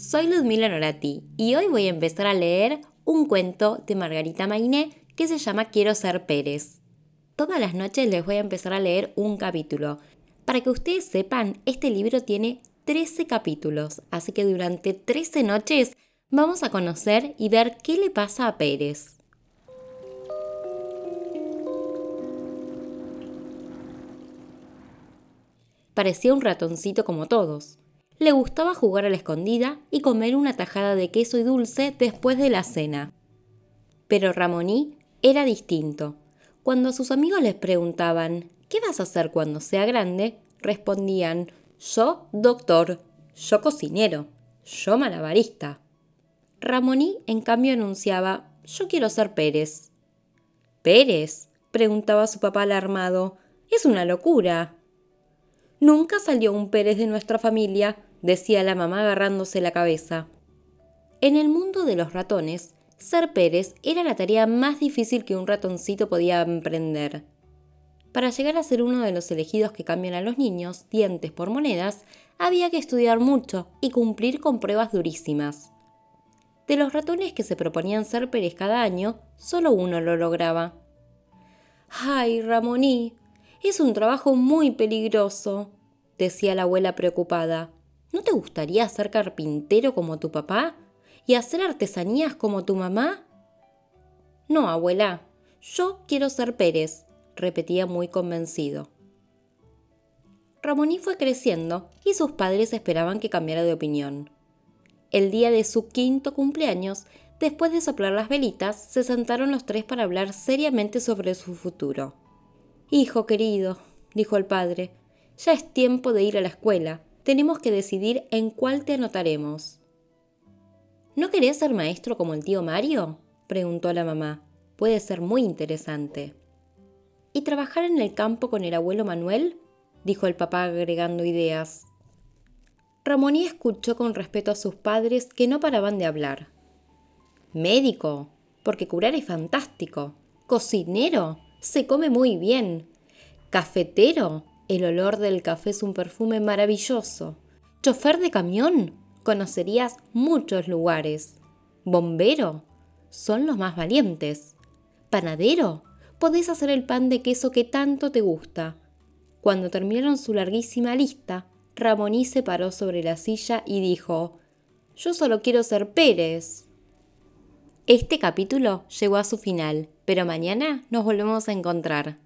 soy Ludmila Norati y hoy voy a empezar a leer un cuento de Margarita Mainé que se llama Quiero ser Pérez. Todas las noches les voy a empezar a leer un capítulo. Para que ustedes sepan, este libro tiene 13 capítulos, así que durante 13 noches vamos a conocer y ver qué le pasa a Pérez. Parecía un ratoncito como todos. Le gustaba jugar a la escondida y comer una tajada de queso y dulce después de la cena. Pero Ramoní era distinto. Cuando sus amigos les preguntaban ¿Qué vas a hacer cuando sea grande? respondían Yo, doctor, yo cocinero, yo malabarista. Ramoní, en cambio, anunciaba Yo quiero ser Pérez. ¿Pérez? preguntaba su papá alarmado. Es una locura. Nunca salió un Pérez de nuestra familia, decía la mamá agarrándose la cabeza. En el mundo de los ratones, ser Pérez era la tarea más difícil que un ratoncito podía emprender. Para llegar a ser uno de los elegidos que cambian a los niños, dientes por monedas, había que estudiar mucho y cumplir con pruebas durísimas. De los ratones que se proponían ser Pérez cada año, solo uno lo lograba. ¡Ay, Ramoní! Es un trabajo muy peligroso, decía la abuela preocupada. ¿No te gustaría ser carpintero como tu papá? ¿Y hacer artesanías como tu mamá? No, abuela, yo quiero ser Pérez, repetía muy convencido. Ramoní fue creciendo y sus padres esperaban que cambiara de opinión. El día de su quinto cumpleaños, después de soplar las velitas, se sentaron los tres para hablar seriamente sobre su futuro. Hijo querido, dijo el padre, ya es tiempo de ir a la escuela. Tenemos que decidir en cuál te anotaremos. ¿No querés ser maestro como el tío Mario? preguntó la mamá. Puede ser muy interesante. ¿Y trabajar en el campo con el abuelo Manuel? dijo el papá agregando ideas. Ramoní escuchó con respeto a sus padres que no paraban de hablar. Médico, porque curar es fantástico. Cocinero, se come muy bien. Cafetero, el olor del café es un perfume maravilloso. Chofer de camión, conocerías muchos lugares. Bombero, son los más valientes. Panadero, podés hacer el pan de queso que tanto te gusta. Cuando terminaron su larguísima lista, Ramoní se paró sobre la silla y dijo, Yo solo quiero ser Pérez. Este capítulo llegó a su final, pero mañana nos volvemos a encontrar.